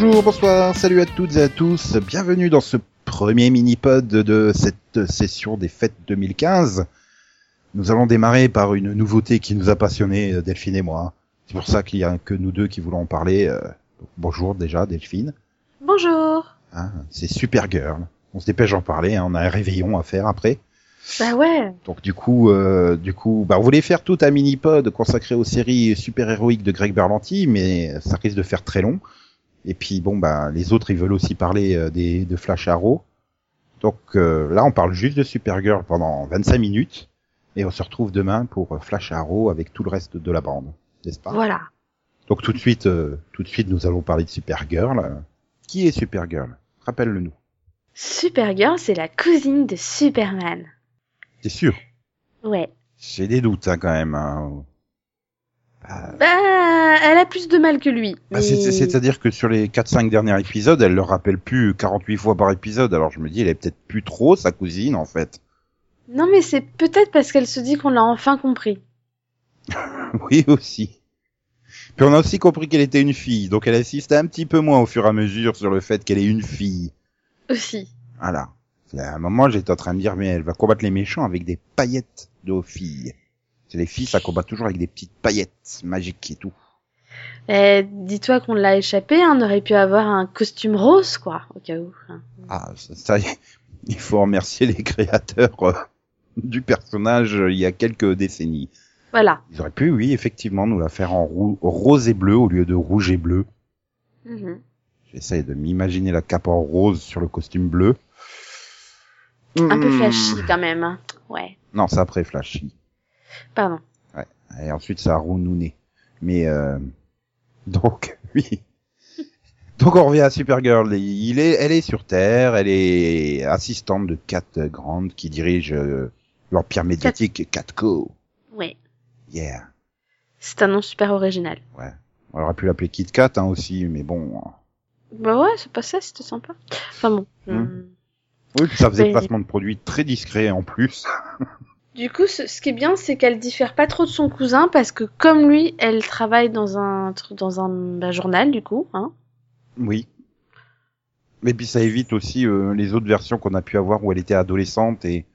Bonjour, bonsoir, salut à toutes et à tous, bienvenue dans ce premier mini-pod de cette session des fêtes 2015. Nous allons démarrer par une nouveauté qui nous a passionnés, Delphine et moi. C'est pour ça qu'il y a que nous deux qui voulons en parler. Euh, bonjour déjà, Delphine. Bonjour. Hein, c'est Supergirl. On se dépêche d'en parler, hein, on a un réveillon à faire après. Bah ouais. Donc du coup, euh, du coup, bah on voulait faire tout un mini-pod consacré aux séries super-héroïques de Greg Berlanti, mais ça risque de faire très long. Et puis bon, bah les autres ils veulent aussi parler euh, des de Flash Arrow. Donc euh, là, on parle juste de Supergirl pendant 25 minutes, et on se retrouve demain pour euh, Flash Arrow avec tout le reste de la bande, n'est-ce pas? Voilà. Donc tout de suite, euh, tout de suite, nous allons parler de Supergirl. Qui est Supergirl? Rappelle-le nous. Supergirl, c'est la cousine de Superman. T'es sûr Ouais. J'ai des doutes hein, quand même. Hein. Bah, elle a plus de mal que lui. Bah, mais- c'est- C'est-à-dire que sur les 4-5 derniers épisodes, elle le rappelle plus 48 fois par épisode. Alors je me dis, elle est peut-être plus trop sa cousine en fait. Non, mais c'est peut-être parce qu'elle se dit qu'on l'a enfin compris. Oui aussi. Puis on a aussi compris qu'elle était une fille, donc elle insiste un petit peu moins au fur et à mesure sur le fait qu'elle est une fille. Aussi. Voilà. À un moment, j'étais en train de dire, mais elle va combattre les méchants avec des paillettes de filles. C'est les filles, ça combat toujours avec des petites paillettes magiques et tout. Eh, dis-toi qu'on l'a échappé, hein, on aurait pu avoir un costume rose, quoi, au cas où. hein. Ah, ça, ça il faut remercier les créateurs euh, du personnage euh, il y a quelques décennies. Voilà. Ils auraient pu, oui, effectivement, nous la faire en rou- rose et bleu au lieu de rouge et bleu. Mhm. J'essaye de m'imaginer la cape en rose sur le costume bleu. Un peu Hmm. flashy quand même. hein. Ouais. Non, c'est après flashy. Pardon. Et ensuite, ça a rounouné. Mais, euh... donc, oui. Donc, on revient à Supergirl. Il est, elle est sur Terre. Elle est assistante de Cat Grant qui dirige euh, l'empire médiatique Catco. Ouais. Yeah. C'est un nom super original. On aurait pu l'appeler Kit Kat hein, aussi, mais bon. Bah ouais, c'est pas ça, c'était sympa. Enfin bon. Hmm. hum. Oui, puis ça faisait Mais- placement de produits très discret en plus. Du coup, ce, ce qui est bien, c'est qu'elle diffère pas trop de son cousin parce que comme lui, elle travaille dans un dans un bah, journal du coup, hein. Oui. Mais puis ça évite aussi euh, les autres versions qu'on a pu avoir où elle était adolescente et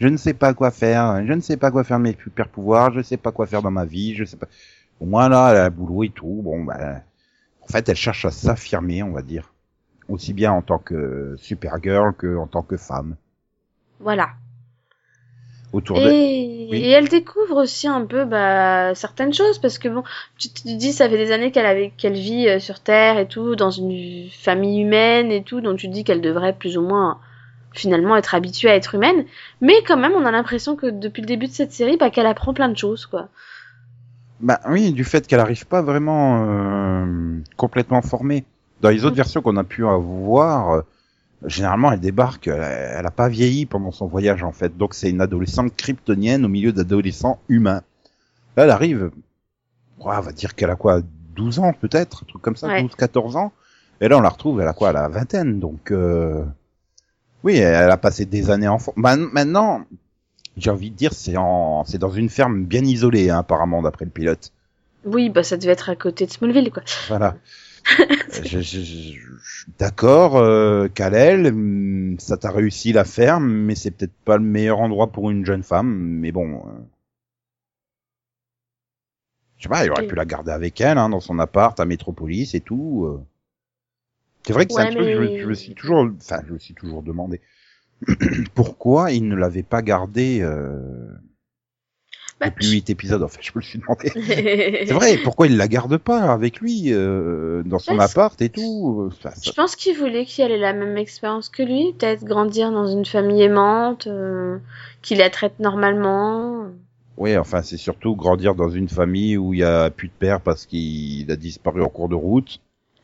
je ne sais pas quoi faire, je ne sais pas quoi faire de mes super pouvoirs, je sais pas quoi faire dans ma vie, je sais pas. Au moins là, elle a boulot et tout. Bon, ben, en fait, elle cherche à s'affirmer, on va dire, aussi bien en tant que Supergirl que en tant que femme. Voilà. Autour de. Et, Oui. et elle découvre aussi un peu bah, certaines choses parce que bon, tu te dis ça fait des années qu'elle avait qu'elle vit euh, sur Terre et tout, dans une famille humaine et tout, donc tu te dis qu'elle devrait plus ou moins finalement être habituée à être humaine, mais quand même on a l'impression que depuis le début de cette série, bah, qu'elle apprend plein de choses quoi. Bah oui, du fait qu'elle arrive pas vraiment euh, complètement formée. Dans les autres Mhm. versions qu'on a pu avoir, généralement elle débarque, elle, a- elle a pas vieilli pendant son voyage en fait. Donc c'est une adolescente kryptonienne au milieu d'adolescents humains. Là, elle arrive, ouais, on va dire qu'elle a quoi, 12 ans peut-être, un truc comme ça, Ouais. 12, 14 ans. Et là on la retrouve, elle a quoi, elle a la vingtaine. Donc euh, oui, elle a passé des années en maintenant, j'ai envie de dire, c'est en, c'est dans une ferme bien isolée hein, apparemment d'après le pilote. Oui, bah ça devait être à côté de Smallville quoi. Voilà. je, je- je- je- d'accord, euh, Kalel, hum, ça t'a réussi la ferme, mais c'est peut-être pas le meilleur endroit pour une jeune femme, mais bon. euh. Je sais pas, il aurait Oui. pu la garder avec elle, hein, dans son appart, à Métropolis et tout. euh. C'est vrai que c'est un truc, je, me- mais- je me suis toujours, enfin, je me suis toujours demandé pourquoi il ne l'avait pas gardé euh, depuis huit épisodes. Enfin, je me le suis demandé. C'est vrai, pourquoi il la garde pas avec lui euh, dans son Parce- appart et tout euh, ça- ça- Je pense qu'il voulait qu'il ait la même expérience que lui, peut-être grandir dans une famille aimante, euh, qu'il la traite normalement. Oui, enfin, c'est surtout grandir dans une famille où il y a plus de père parce qu'il a disparu en cours de route.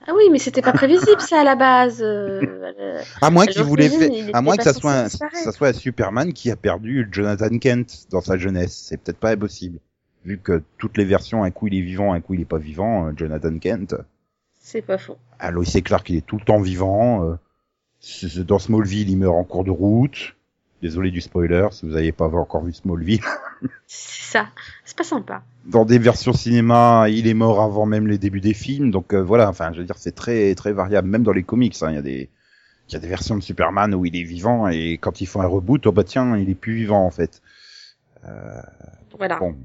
Ah oui, mais c'était pas prévisible ça à la base. euh, euh, À moins qu'il voulait il à moins que ça soit, un, ça soit un Superman qui a perdu Jonathan Kent dans sa jeunesse. C'est peut-être pas impossible. Vu que toutes les versions, un coup il est vivant, un coup il est pas vivant, euh, Jonathan Kent. c'est pas faux. Ah, Lois et Clark, il est tout le temps vivant. euh, c'est- c'est- dans Smallville, il meurt en cours de route. Désolé du spoiler, si vous n'avez pas encore vu Smallville. C'est ça. C'est pas sympa. Dans des versions cinéma, il est mort avant même les débuts des films. Donc euh, voilà, enfin, je veux dire, c'est très très variable. Même dans les comics, hein, il y a des il y a des versions de Superman où il est vivant et quand ils font un reboot, oh bah tiens, il est plus vivant en fait. Euh, Voilà. bon.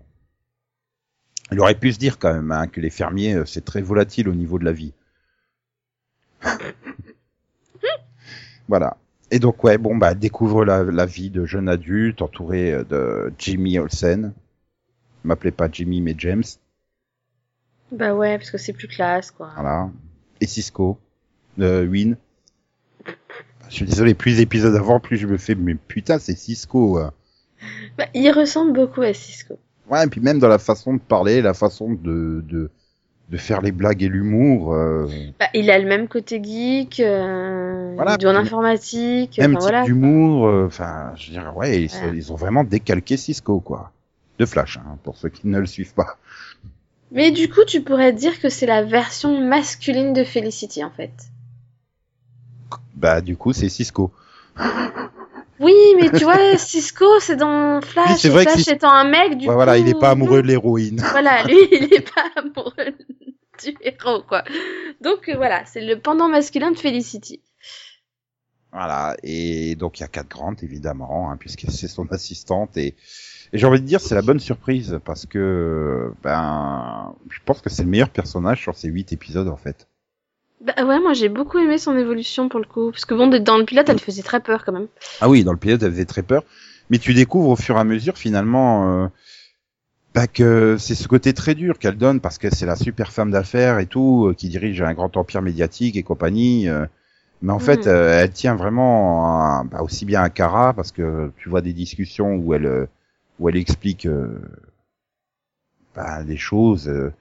Il aurait pu se dire quand même hein, que les fermiers, euh, c'est très volatile au niveau de la vie. voilà. Et donc ouais, bon bah découvre la, la vie de jeune adulte entouré euh, de Jimmy Olsen. M'appelez pas Jimmy mais James. Bah ouais, parce que c'est plus classe, quoi. Voilà. Et Cisco. Euh, Win. Je suis désolé, plus épisodes avant, plus je me fais, mais putain, c'est Cisco. euh. Bah, il ressemble beaucoup à Cisco. Ouais, et puis même dans la façon de parler, la façon de, de, de faire les blagues et l'humour. euh, Bah, il a le même côté geek, euh, Voilà, il est en puis- informatique, même enfin type voilà. d'humour. euh, Enfin, je veux dire, ouais, ils ont vraiment décalqué Cisco, quoi. De Flash, hein, pour ceux qui ne le suivent pas. Mais du coup, tu pourrais dire que c'est la version masculine de Felicity, en fait. Bah, du coup, c'est Cisco. Oui, mais tu vois, Cisco, c'est dans Flash, Oui, c'est vrai Flash étant un mec, du Ouais, coup... voilà, il est pas amoureux de l'héroïne. Voilà, lui, il est pas amoureux du héros, quoi. Donc, euh, voilà, c'est le pendant masculin de Felicity. Voilà, et donc il y a Cat Grant évidemment, hein, puisque c'est son assistante et, et j'ai envie de dire c'est la bonne surprise parce que ben je pense que c'est le meilleur personnage sur ces huit épisodes en fait. Bah ouais, moi j'ai beaucoup aimé son évolution pour le coup. Parce que bon, dans le pilote, elle faisait très peur quand même. Ah oui, dans le pilote elle faisait très peur, mais tu découvres au fur et à mesure finalement euh, bah, que c'est ce côté très dur qu'elle donne parce que c'est la super femme d'affaires et tout euh, qui dirige un grand empire médiatique et compagnie. euh, mais en fait, Mhm. euh, elle tient vraiment à- bah, aussi bien à Kara parce que tu vois des discussions où elle où elle explique euh, bah, des choses euh,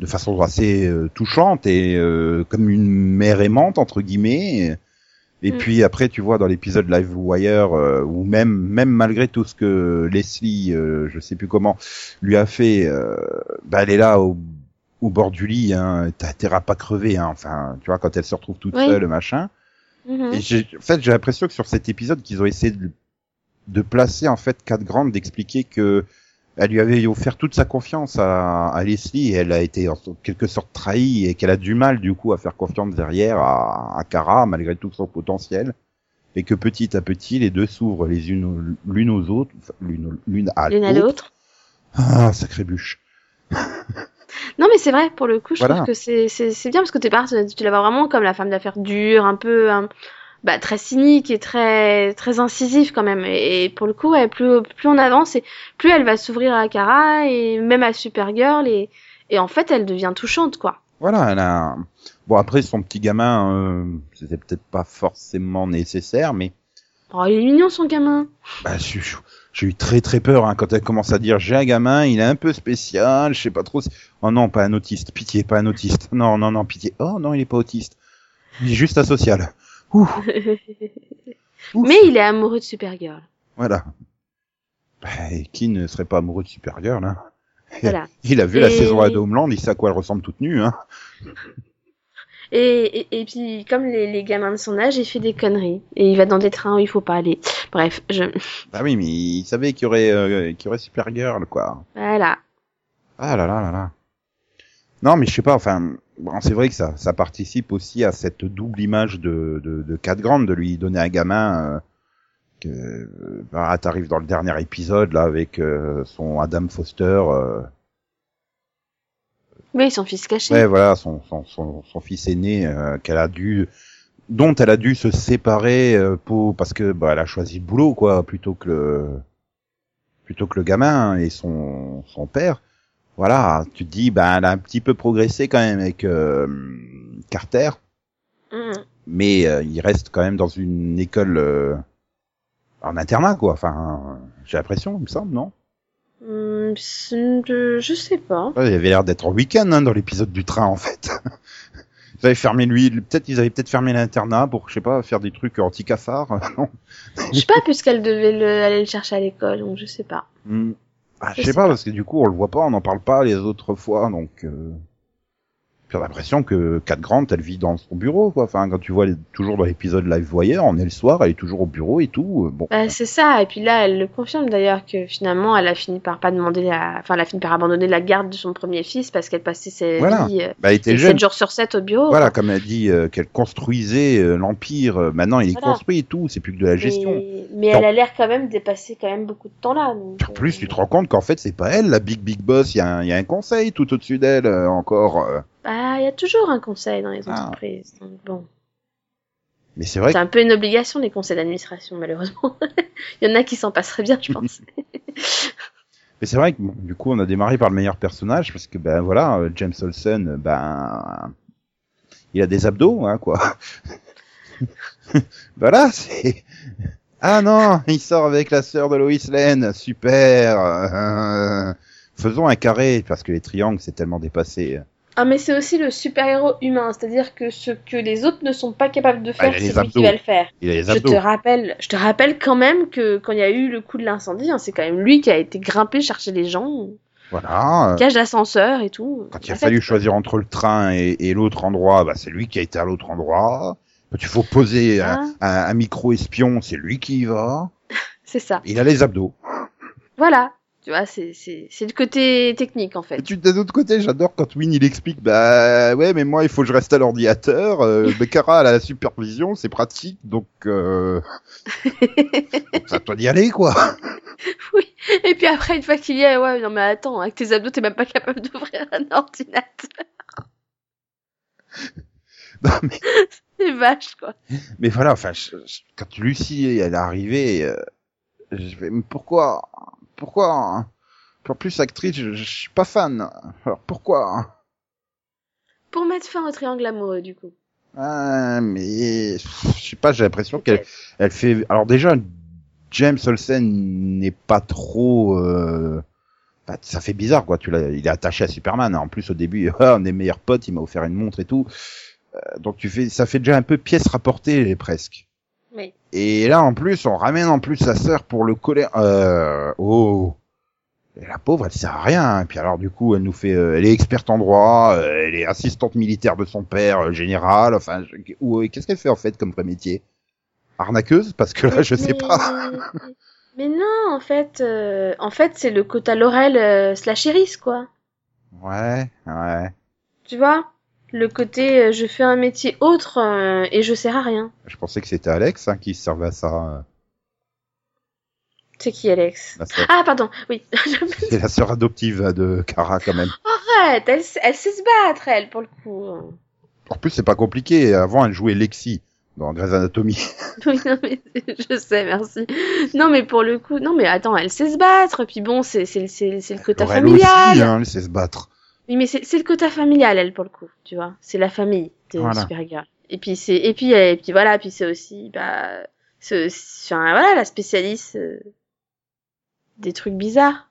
de façon assez euh, touchante et euh, comme une mère aimante entre guillemets. Et Mm. puis après, tu vois dans l'épisode Live Wire euh, où même même malgré tout ce que Leslie, euh, je sais plus comment, lui a fait, euh, bah, elle est là au, au bord du lit, hein, t'as t'es pas crevé, hein, enfin, tu vois quand elle se retrouve toute Oui. seule, machin. Mhm. Et en fait, j'ai l'impression que sur cet épisode, qu'ils ont essayé de, de placer en fait Cat Grant, d'expliquer que elle lui avait offert toute sa confiance à, à Leslie et elle a été en quelque sorte trahie et qu'elle a du mal du coup à faire confiance derrière à, à Kara malgré tout son potentiel et que petit à petit les deux s'ouvrent les unes aux- l'une aux autres, l'une l'une à l'autre. Ah, sacré bûche. Non, mais c'est vrai, pour le coup, je Voilà. trouve que c'est, c'est, c'est bien parce que t'es parti, tu la vois vraiment comme la femme d'affaires dure, un peu, hein, bah, très cynique et très, très incisive quand même. Et, et pour le coup, ouais, plus, plus on avance et plus elle va s'ouvrir à Kara et même à Supergirl et, et en fait, elle devient touchante, quoi. Voilà, elle a... Bon, après, son petit gamin, euh, c'était peut-être pas forcément nécessaire, mais Oh, il est mignon, son gamin. bah, j'ai j'ai eu très très peur hein, quand elle commence à dire j'ai un gamin, il est un peu spécial, je sais pas trop. si- Oh non, pas un autiste, pitié, pas un autiste. Non, non, non, pitié. Oh non, il est pas autiste. Il est juste asocial. Ouf. mais il est amoureux de Supergirl. Voilà. Bah, et qui ne serait pas amoureux de Supergirl hein? Voilà. Il a vu la saison à Homeland, il sait à quoi elle ressemble toute nue. Hein? Et, et, et puis, comme les, les gamins de son âge, il fait des conneries. Et il va dans des trains où il faut pas aller. Bref, je, bah oui, mais il savait qu'il y aurait, euh, qu'il y aurait Supergirl, quoi. voilà. Ah là là là là. Non, mais je sais pas, enfin, bon, c'est vrai que ça, ça participe aussi à cette double image de, de, de Cat Grant, de lui donner un gamin, euh, que, euh, bah, t'arrives dans le dernier épisode, là, avec euh, son Adam Foster, euh, Oui, son fils caché. ouais, voilà, son, son, son, son fils aîné, euh, qu'elle a dû, dont elle a dû se séparer euh, pour, parce que, bah, elle a choisi le boulot, quoi, plutôt que le, plutôt que le gamin et son, son père. Voilà, tu te dis, ben, elle a un petit peu progressé quand même avec euh, Carter, Mhm. mais euh, il reste quand même dans une école euh, en internat, quoi. Enfin, j'ai l'impression, il me semble, non? C'est- je, sais pas. Ouais, Il avait l'air d'être en week-end hein, dans l'épisode du train, en fait. Ils avaient fermé lui, peut-être ils avaient peut-être fermé l'internat pour, je sais pas, faire des trucs anti-cafards. non? Je sais pas, puisqu'elle devait le, aller le chercher à l'école, donc je sais pas. Hmm. Ah, je sais pas. parce que du coup, on le voit pas, on n'en parle pas les autres fois, donc. Euh... Puis on a l'impression que Cat Grant, elle vit dans son bureau, quoi. Enfin, quand tu vois les- toujours dans l'épisode Live Voyeur, on est le soir, elle est toujours au bureau et tout. euh, Bon. Bah, c'est ça, et puis là, elle le confirme d'ailleurs que finalement, elle a fini par pas demander la, enfin, elle a fini par abandonner la garde de son premier fils parce qu'elle passait ses Voilà. vies euh, Bah, elle était jeune. 7 jours sur 7 au bureau. Voilà, comme elle dit euh, qu'elle construisait euh, l'empire. maintenant, il est Voilà. construit et tout. C'est plus que de la gestion. Mais, elle a l'air quand même dépasser quand même beaucoup de temps là. donc, En plus, tu te rends compte qu'en fait, c'est pas elle, la big big boss. Il y, a un- il y a un conseil tout au-dessus d'elle euh, encore. Bah, il y a toujours un conseil dans les Ah. entreprises. Donc bon, Mais c'est vrai c'est un peu une obligation les conseils d'administration malheureusement. il y en a qui s'en passeraient bien, je pense. Mais c'est vrai que bon, du coup on a démarré par le meilleur personnage parce que ben voilà euh, James Olsen euh, ben il a des abdos hein quoi. voilà c'est ah non il sort avec la sœur de Lois Lane super euh, faisons un carré parce que les triangles c'est tellement dépassé. Ah, mais c'est aussi le super-héros humain, c'est-à-dire que ce que les autres ne sont pas capables de faire, il a les c'est lui qui va le faire. Il a les Je te rappelle, je te rappelle quand même que quand il y a eu le coup de l'incendie, hein, c'est quand même lui qui a été grimpé chercher les gens, Voilà. euh, cage d'ascenseur et tout. Quand il a fait, fallu choisir entre le train et, et l'autre endroit, bah, c'est lui qui a été à l'autre endroit. Quand il faut poser un, Ah. un- un micro espion, c'est lui qui y va. C'est ça. Il a les abdos. Voilà. Tu vois, c'est c'est c'est le côté technique en Et fait. tu, d'un autre côté, j'adore quand Win il explique, bah ouais, mais moi il faut que je reste à l'ordinateur. Euh, a la supervision, c'est pratique, donc euh... à toi d'y aller quoi. oui. Et puis après, une fois qu'il y est, ouais, non mais attends, avec tes abdos, t'es même pas capable d'ouvrir un ordinateur. Non, mais, C'est vache quoi. mais voilà, enfin, je- je- quand Lucie elle est arrivée, euh, je vais, mais pourquoi, pourquoi hein? En plus, actrice, je, je suis pas fan. Alors pourquoi? Hein Pour mettre fin au triangle amoureux du coup. Ah, mais je sais pas, j'ai l'impression qu'elle elle fait. Alors déjà, James Olsen n'est pas trop. Euh... bah, ça fait bizarre quoi. Tu l'as, il est attaché à Superman. En plus au début, ah, on est meilleurs potes. Il m'a offert une montre et tout. Euh, donc tu fais, ça fait déjà un peu pièce rapportée presque. Et là en plus, on ramène en plus sa sœur pour le coller. Euh... Oh. Et la pauvre, elle sert à rien. Et puis alors du coup, elle nous fait, euh, elle est experte en droit, euh, elle est assistante militaire de son père, euh, général. Enfin, je- ou, qu'est-ce qu'elle fait en fait comme vrai métier? Arnaqueuse? Parce que là, je sais pas. Mais non, en fait, euh, en fait, c'est le quota Laurel slash Iris, quoi. Ouais, ouais. Tu vois? Le côté euh, je fais un métier autre euh, et je sers à rien. Je pensais que c'était Alex hein, qui servait à ça. euh, C'est qui, Alex? Ah, pardon, oui. C'est la sœur adoptive de Kara quand même. Arrête, elle, elle sait se battre, elle, pour le coup. En plus, c'est pas compliqué. Avant, elle jouait Lexi dans Grey's Anatomy. Oui, non, mais je sais, merci. Non, mais pour le coup, non, mais attends, elle sait se battre. Puis bon, c'est c'est le quota familial. aussi, hein, elle sait se battre. Oui, mais c'est le quota familial, elle, pour le coup, tu vois. C'est la famille de Voilà. Supergirl. Et puis c'est et puis et puis voilà, puis c'est aussi bah c'est voilà la spécialiste euh, des trucs bizarres.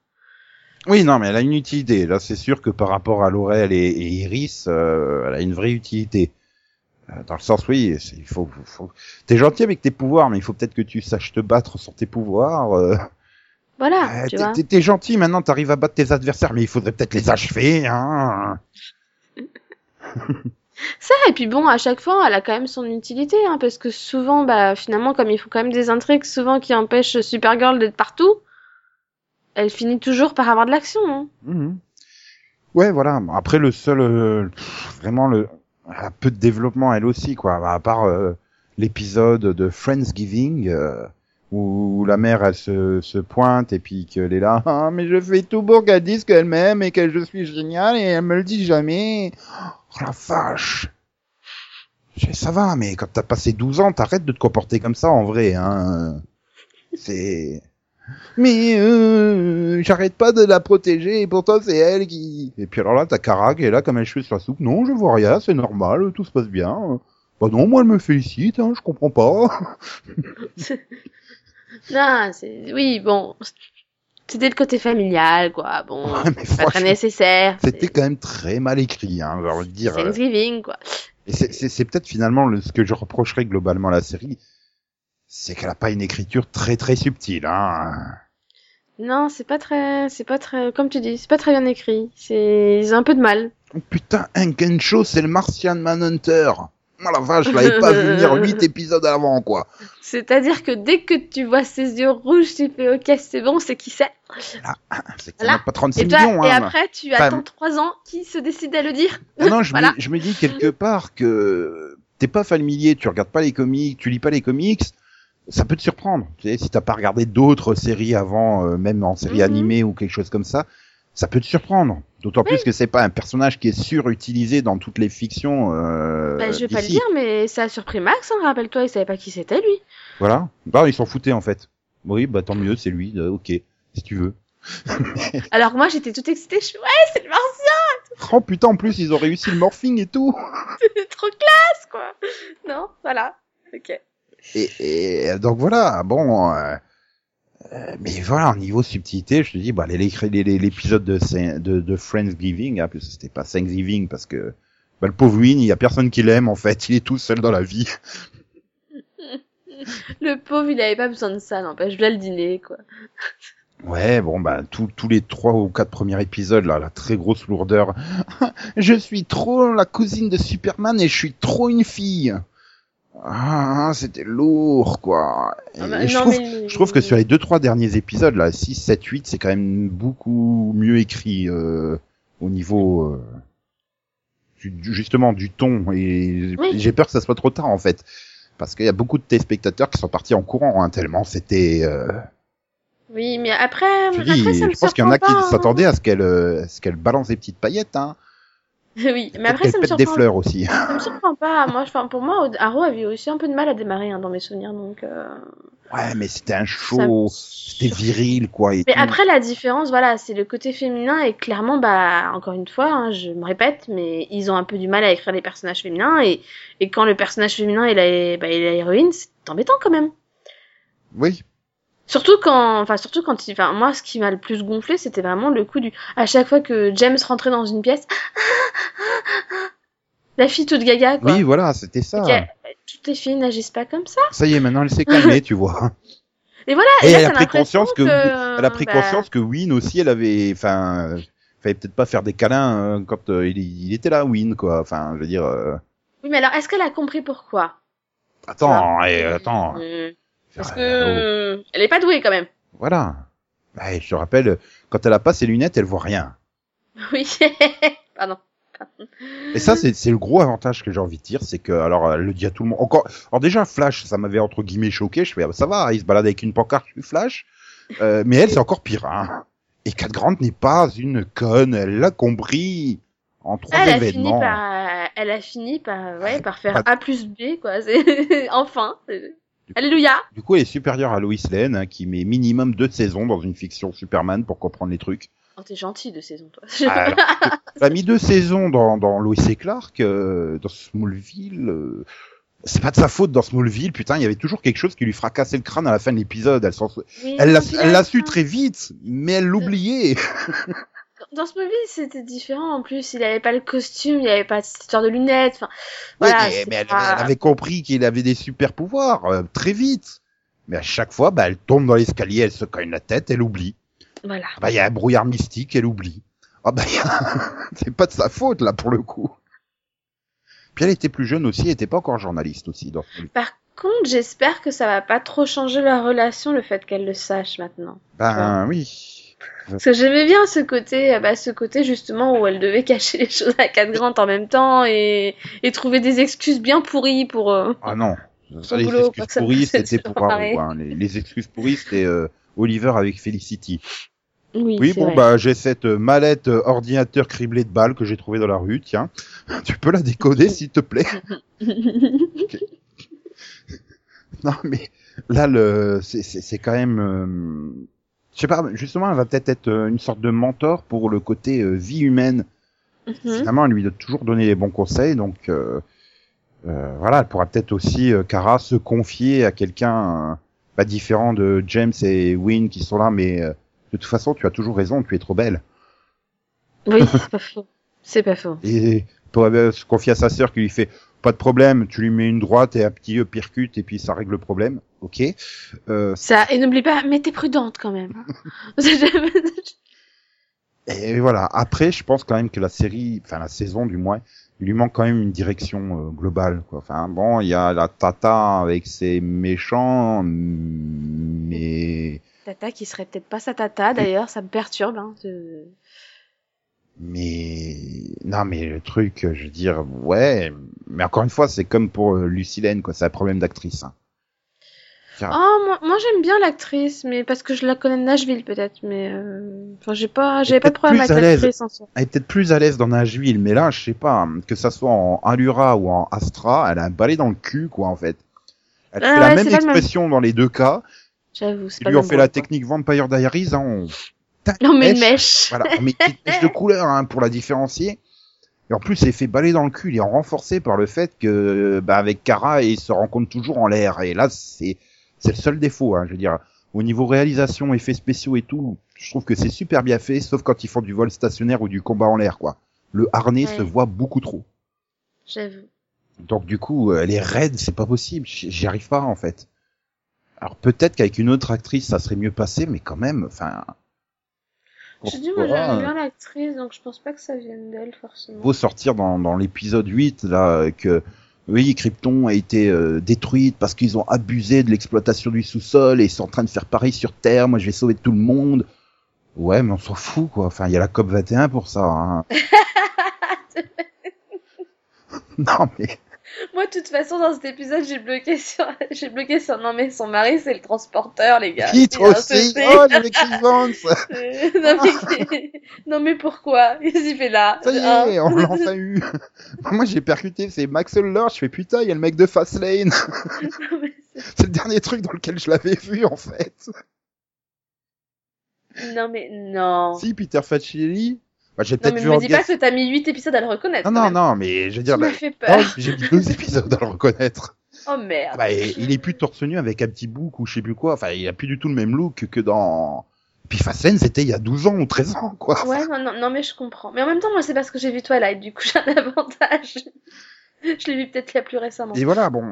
Oui, non, mais elle a une utilité. Là, c'est sûr que par rapport à Laurel et, et Iris, euh, elle a une vraie utilité. Euh, Dans le sens, oui, il faut, faut, faut- t'es gentil avec tes pouvoirs, mais il faut peut-être que tu saches te battre sans tes pouvoirs. Voilà, Euh, tu t'es- gentil, maintenant t'arrives à battre tes adversaires, mais il faudrait peut-être les achever, hein. Ça et puis bon, à chaque fois, elle a quand même son utilité hein, parce que souvent bah finalement comme il faut quand même des intrigues souvent qui empêchent Supergirl d'être partout, elle finit toujours par avoir de l'action. Hein. Mhm. Ouais, voilà. Après, le seul, euh, vraiment le, elle a peu de développement elle aussi, quoi. À part euh, l'épisode de Friendsgiving euh, où la mère elle se, pointe et puis qu'elle est là, ah, mais je fais tout pour qu'elle dise qu'elle m'aime et que je suis génial et elle me le dit jamais. Oh la vache. Ça va, mais quand t'as passé 12 ans, t'arrêtes de te comporter comme ça en vrai, hein. C'est. Mais euh, j'arrête pas de la protéger et pourtant c'est elle qui. Et puis alors là, t'as Kara qui est là comme un cheveu sur la soupe. Non, je vois rien, c'est normal, tout se passe bien. Bah non, moi elle me félicite, hein, je comprends pas. non, c'est oui bon, c'était le côté familial quoi. Bon, Ouais, pas très nécessaire. c'était quand même très mal écrit, hein, de c'est dire. Thanksgiving quoi. Et c'est- peut-être finalement le, ce que je reprocherais globalement à la série, c'est qu'elle a pas une écriture très très subtile, hein. Non, c'est pas très, c'est pas très, comme tu dis, c'est pas très bien écrit. C'est, ils ont un peu de mal. Oh, putain, Show, c'est le Martian Manhunter. Oh la vache, je l'avais pas vu venir 8 épisodes avant, quoi. C'est-à-dire que dès que tu vois ses yeux rouges, tu fais ok, c'est bon, c'est qui c'est. C'est qu'il n'y en a pas 36 Et, toi, millions, et hein. après, tu Enfin, attends 3 ans qui se décide à le dire? Ah non, je, Voilà. me, je me dis quelque part que t'es pas familier, tu regardes pas les comics, tu lis pas les comics, ça peut te surprendre. Tu sais, si t'as pas regardé d'autres séries avant, euh, même en série Mhm. animée ou quelque chose comme ça, ça peut te surprendre. D'autant plus que c'est pas un personnage qui est surutilisé dans toutes les fictions. Euh, Bah, je vais pas le dire, mais ça a surpris Max, hein, rappelle-toi, il savait pas qui c'était lui. Voilà. Bah, ils s'en foutaient en fait. Oui, bah tant mieux, c'est lui. euh, ok, si tu veux. Alors que moi, j'étais toute excitée, je suis ouais, c'est le Martien, Oh putain, en plus ils ont réussi le morphing et tout. c'est trop classe, quoi. Non, voilà. Ok. Et, et donc voilà, bon, euh, mais voilà, au niveau subtilité, je te dis, bah l'épisode de, de, de Friendsgiving, hein, parce que c'était pas Thanksgiving, parce que bah, le pauvre Win, il y a personne qui l'aime en fait, il est tout seul dans la vie. Le pauvre, il avait pas besoin de ça, n'empêche, je voulais le dîner, quoi. Ouais, bon bah tous tous les trois ou quatre premiers épisodes là, la très grosse lourdeur. je suis trop la cousine de Superman et je suis trop une fille. Ah, c'était lourd quoi. Et, Ah bah, je non, trouve mais- Je trouve que sur les deux trois derniers épisodes là, 6 7 8, c'est quand même beaucoup mieux écrit euh, au niveau euh, du- justement du ton et Oui. j'ai peur que ça soit trop tard en fait parce qu'il y a beaucoup de téléspectateurs qui sont partis en courant hein, tellement c'était euh, Oui, mais après, je après dis, ça me je pense qu'il y en a qui hein. s'attendaient à ce qu'elle euh, à ce qu'elle balance des petites paillettes hein. Oui, mais après, ça me surprend. des fleurs aussi. Ça me surprend pas. Moi, enfin, pour moi, Arrow avait aussi un peu de mal à démarrer hein, dans mes souvenirs, donc. euh, Ouais, mais c'était un show, c'était viril quoi et Mais tout. après, la différence, voilà, c'est le côté féminin et clairement, bah, encore une fois, hein, je me répète, mais ils ont un peu du mal à écrire des personnages féminins et, et quand le personnage féminin est la, bah, est la héroïne, c'est embêtant quand même. Oui. Surtout quand, enfin, surtout quand il, enfin, moi, ce qui m'a le plus gonflé, c'était vraiment le coup du, à chaque fois que James rentrait dans une pièce, la fille toute gaga, quoi. Oui, voilà, c'était ça. Ok, toutes les filles n'agissent pas comme ça. Ça y est, maintenant elle s'est calmée, tu vois. Et voilà, Et là, elle a pris conscience que, elle a pris bah, conscience que Win aussi, elle avait, enfin, fallait peut-être pas faire des câlins euh, quand euh, il, il était là, Win, quoi. Enfin, je veux dire, euh, Oui, mais alors, est-ce qu'elle a compris pourquoi? Attends, eh, attends. Hum, Parce que Euh, euh, elle est pas douée quand même. voilà. Ouais, je te rappelle, quand elle a pas ses lunettes, elle voit rien. Oui. Pardon. Et ça, c'est le gros avantage que j'ai envie de dire, c'est que, alors, elle le dit à tout le monde. Encore, alors déjà, Flash, ça m'avait entre guillemets choqué. Je fais, ah, bah, ça va, il se balade avec une pancarte, je suis Flash. Euh, mais elle, c'est encore pire. Hein. Et Cat Grant n'est pas une conne, elle l'a compris en trois Elle a fini événements. par, elle a fini par, ouais, par faire A plus B, quoi. Alléluia. Du coup, elle est supérieure à Lois Lane, hein, qui met minimum deux saisons dans une fiction Superman pour comprendre les trucs. Oh, t'es gentil de saison, toi. Alors, elle a mis deux saisons dans, dans Lois et Clark, euh, dans Smallville. euh, c'est pas de sa faute dans Smallville, putain, il y avait toujours quelque chose qui lui fracassait le crâne à la fin de l'épisode. Elle s'en Oui, elle l'a elle l'a su enfin, très vite, mais elle l'oubliait. Dans ce movie, c'était différent. En plus, il avait pas le costume, il avait pas cette histoire de lunettes. Enfin, voilà. Ouais, mais, c'est mais elle, pas- elle avait compris qu'il avait des super pouvoirs euh, très vite. Mais à chaque fois, bah, elle tombe dans l'escalier, elle se cogne la tête, elle oublie. Voilà. Ah bah, il y a un brouillard mystique, elle oublie. Ah bah, a- c'est pas de sa faute, là, pour le coup. Puis elle était plus jeune aussi, elle était pas encore journaliste aussi. Dans ce... Par contre, j'espère que ça va pas trop changer leur relation, le fait qu'elle le sache maintenant. Ben oui. Parce que j'aimais bien ce côté, euh, bah, ce côté justement où elle devait cacher les choses à quatre grands en même temps et, et trouver des excuses bien pourries pour. euh, Ah non. Ça, les boulot, excuses pourries, c'était pour marrer. hein. les, les excuses pourries, c'était euh, Oliver avec Felicity. Oui, Oui, bon, vrai. bah, j'ai cette euh, mallette euh, ordinateur criblée de balles que j'ai trouvée dans la rue, tiens. Tu peux la décoder, s'il te plaît? Non, mais là, le, c'est, c'est, c'est quand même, euh, je sais pas, justement, elle va peut-être être euh, une sorte de mentor pour le côté euh, vie humaine. Mhm. Finalement, elle lui doit toujours donner les bons conseils, donc euh, euh, voilà, elle pourra peut-être aussi, Kara, se confier à quelqu'un pas différent de James et Win qui sont là, mais euh, de toute façon, tu as toujours raison, tu es trop belle. Oui, c'est pas faux. C'est pas faux. Et pour se confier à sa sœur qui lui fait pas de problème, tu lui mets une droite et un petit percute et puis ça règle le problème. Ok. Euh, Ça, et n'oublie pas, mais t'es prudente quand même. Et voilà. Après, je pense quand même que la série, enfin la saison du moins, il lui manque quand même une direction euh, globale. Quoi. Enfin bon, il y a la Tata avec ses méchants, mais Tata qui serait peut-être pas sa Tata d'ailleurs, ça me perturbe. Hein, de... mais non, mais le truc, je veux dire, ouais. Mais encore une fois, c'est comme pour euh, Lucilène, quoi. C'est un problème d'actrice. Hein. Tiens. Oh, moi, moi j'aime bien l'actrice, mais parce que je la connais de Nashville peut-être, mais euh... enfin j'ai pas, j'avais pas de problème avec l'actrice en soi. Elle est peut-être plus à l'aise dans Nashville, mais là, je sais pas, que ça soit en Allura ou en Astra, elle a un balai dans le cul, quoi, en fait. Elle Ah fait la même c'est expression dans les deux cas. J'avoue, c'est pas lui même fait la quoi. technique Vampire Diaries, hein, on... Non mais une mèche. mèche. Voilà, on met une petite mèche de couleur hein, pour la différencier. Et en plus, il est fait balayer dans le cul. Il est renforcé par le fait que, bah, avec Kara, il se rencontre toujours en l'air. Et là, c'est c'est le seul défaut. Hein, je veux dire, au niveau réalisation, effets spéciaux et tout, je trouve que c'est super bien fait, sauf quand ils font du vol stationnaire ou du combat en l'air, quoi. Le harnais Ouais. se voit beaucoup trop. J'avoue. Donc du coup, euh, les raids, c'est pas possible. J'y arrive pas en fait. Alors peut-être qu'avec une autre actrice, ça serait mieux passé, mais quand même, enfin. Je dis moi j'aime euh, bien l'actrice, donc je pense pas que ça vienne d'elle forcément. beau sortir dans, dans l'épisode 8 là euh, que oui Krypton a été euh, détruite parce qu'ils ont abusé de l'exploitation du sous-sol et ils sont en train de faire pareil sur Terre. Moi je vais sauver tout le monde. Ouais mais on s'en fout quoi. Enfin il y a la COP 21 pour ça hein. non mais Moi de toute façon dans cet épisode j'ai bloqué sur, j'ai bloqué sur non mais son mari c'est le transporteur les gars. titre Il aussi. oh le Vance Euh, non, mais... non mais pourquoi? Qu'est-ce qu'il fait là? Ça y Hein? est on l'a enfin eu. Moi j'ai percuté c'est Max Lord je fais putain il y a le mec de Fastlane. C'est le dernier truc dans lequel je l'avais vu en fait. Non mais non. si Peter Facinelli bah, j'ai peut-être mais vu me en dis pas que t'as mis 8 épisodes à le reconnaître. Non, non, non, mais je veux dire, bah, peur. j'ai mis deux épisodes à le reconnaître. Oh merde. Bah, il est plus torse nu avec un petit bouc ou je sais plus quoi. Enfin, il a plus du tout le même look que dans... Puis Fastlane, c'était il y a 12 ans ou 13 ans, quoi. Ouais, non, non, non, mais je comprends. Mais en même temps, moi, c'est parce que j'ai vu Twilight, du coup, j'ai un avantage. je l'ai vu peut-être il y a plus récemment. Et voilà, bon,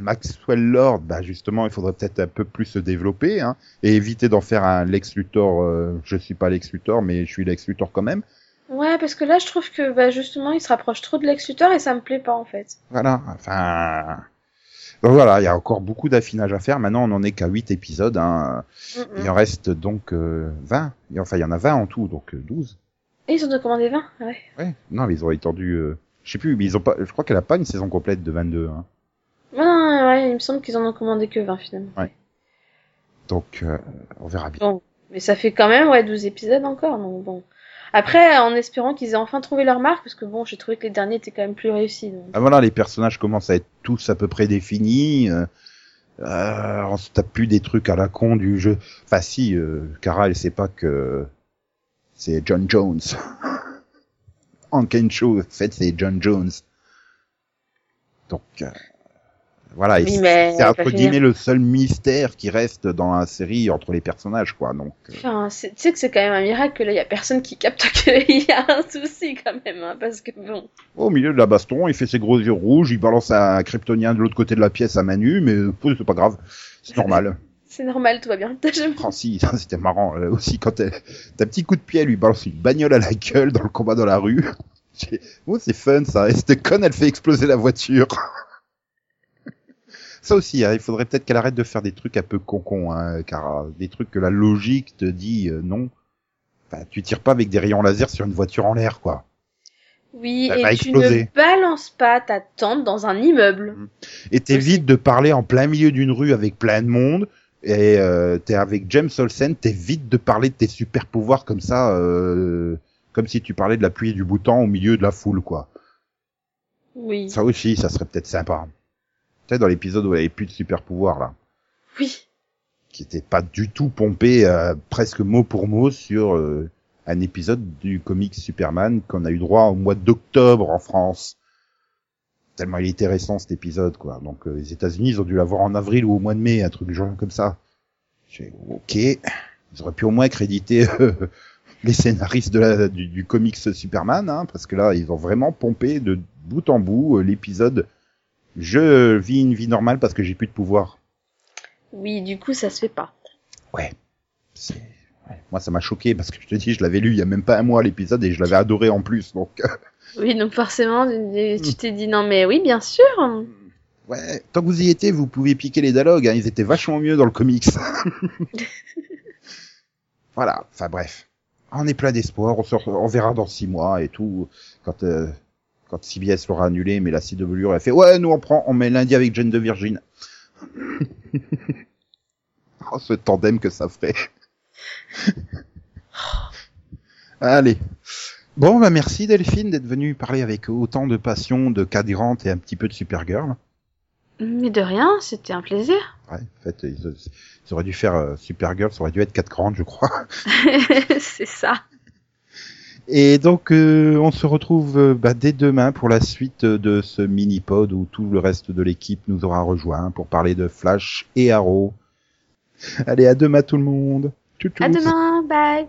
Maxwell Lord, bah, justement, il faudrait peut-être un peu plus se développer, hein, et éviter d'en faire un Lex Luthor, euh, je suis pas Lex Luthor, mais je suis Lex Luthor quand même. Ouais, parce que là, je trouve que, bah, justement, il se rapproche trop de Lex Luthor et ça me plaît pas, en fait. Voilà, enfin... Donc voilà, il y a encore beaucoup d'affinage à faire. Maintenant, on en est qu'à 8 épisodes, hein. Mm, mm. Il en reste donc euh, 20. Et Enfin, il y en a 20 en tout, donc euh, 12. Et ils ont commandé 20 Ouais. Ouais. Non, mais ils ont étendu. Euh... Je sais plus, mais ils ont pas. Je crois qu'elle a pas une saison complète de 22. Hein. Ouais, ouais, ouais, il me semble qu'ils en ont commandé que 20 finalement. Donc, euh, on verra bien. Bon. Mais ça fait quand même, ouais, 12 épisodes encore, donc bon. Après, en espérant qu'ils aient enfin trouvé leur marque, parce que bon, j'ai trouvé que les derniers étaient quand même plus réussis. Donc. Ah voilà, les personnages commencent à être tous à peu près définis. Euh, euh, on se tape plus des trucs à la con du jeu. Enfin, si, euh, Kara, elle sait pas que c'est John Jones. en Kensho, en fait, c'est John Jones. Donc, euh, voilà. Oui, c'est- entre guillemets le seul mystère qui reste dans la série entre les personnages, quoi. Donc, euh, Enfin, tu sais que c'est quand même un miracle que là, il y a personne qui capte qu'il y a un souci quand même, hein, parce que bon. au milieu de la baston, il fait ses gros yeux rouges, il balance un kryptonien de l'autre côté de la pièce à Manu, mais euh, c'est pas grave, c'est normal. C'est normal, tout va bien. Si, ça, c'était marrant euh, aussi quand elle- t'as un petit coup de pied, elle lui balance une bagnole à la gueule dans le combat dans la rue. Oh, c'est fun ça. Et cette conne, elle fait exploser la voiture. ça aussi, hein, il faudrait peut-être qu'elle arrête de faire des trucs un peu con hein, car des trucs que la logique te dit euh, non. Enfin, tu tires pas avec des rayons laser sur une voiture en l'air, quoi. Oui, et tu ne balances pas ta tente dans un immeuble. Et Aussi. t'évites de parler en plein milieu d'une rue avec plein de monde. Et euh, t'es avec James Olsen, t'évites de parler de tes super pouvoirs comme ça, euh, comme si tu parlais de la pluie et du temps au milieu de la foule, quoi. Oui. Ça aussi, ça serait peut-être sympa. Tu sais, dans l'épisode où elle avait plus de super pouvoirs, là, Oui. qui était pas du tout pompé euh, presque mot pour mot sur euh, un épisode du comic Superman qu'on a eu droit au mois d'octobre en France. Tellement il était récent cet épisode, quoi. Donc euh, les États-Unis, ils ont dû l'avoir en avril ou au mois de mai, un truc genre comme ça. J'ai ok, ils auraient pu au moins créditer euh, les scénaristes de la, du, du comics Superman, hein, parce que là, ils ont vraiment pompé de bout en bout euh, l'épisode. Je vis une vie normale parce que j'ai plus de pouvoir. Oui, du coup, ça se fait pas. Ouais. C'est Moi, ça m'a choqué parce que je te dis, je l'avais lu il y a même pas un mois l'épisode et je l'avais adoré en plus. Donc, Oui, donc forcément, tu t'es dit non, mais oui, bien sûr. ouais, tant que vous y étiez, vous pouviez piquer les dialogues. Hein, ils étaient vachement mieux dans le comics. voilà. Enfin bref, on est plein d'espoir. On, se re- on verra dans six mois et tout quand euh, quand CBS l'aura annulé. Mais la CW a fait ouais, nous on prend, on met lundi avec Jane de Virgin. oh, ce tandem que ça ferait. Allez. Bon, bah merci Delphine d'être venue parler avec autant de passion de Cady Grant et un petit peu de Supergirl. Mais de rien, c'était un plaisir. Ouais, en fait, ils, ils auraient dû faire euh, Supergirl, ça aurait dû être Cady Grant, je crois. c'est ça. Et donc, euh, on se retrouve euh, bah, dès demain pour la suite de ce mini-pod où tout le reste de l'équipe nous aura rejoint pour parler de Flash et Arrow. Allez, à demain tout le monde. Tchou, tchou. À demain, bye.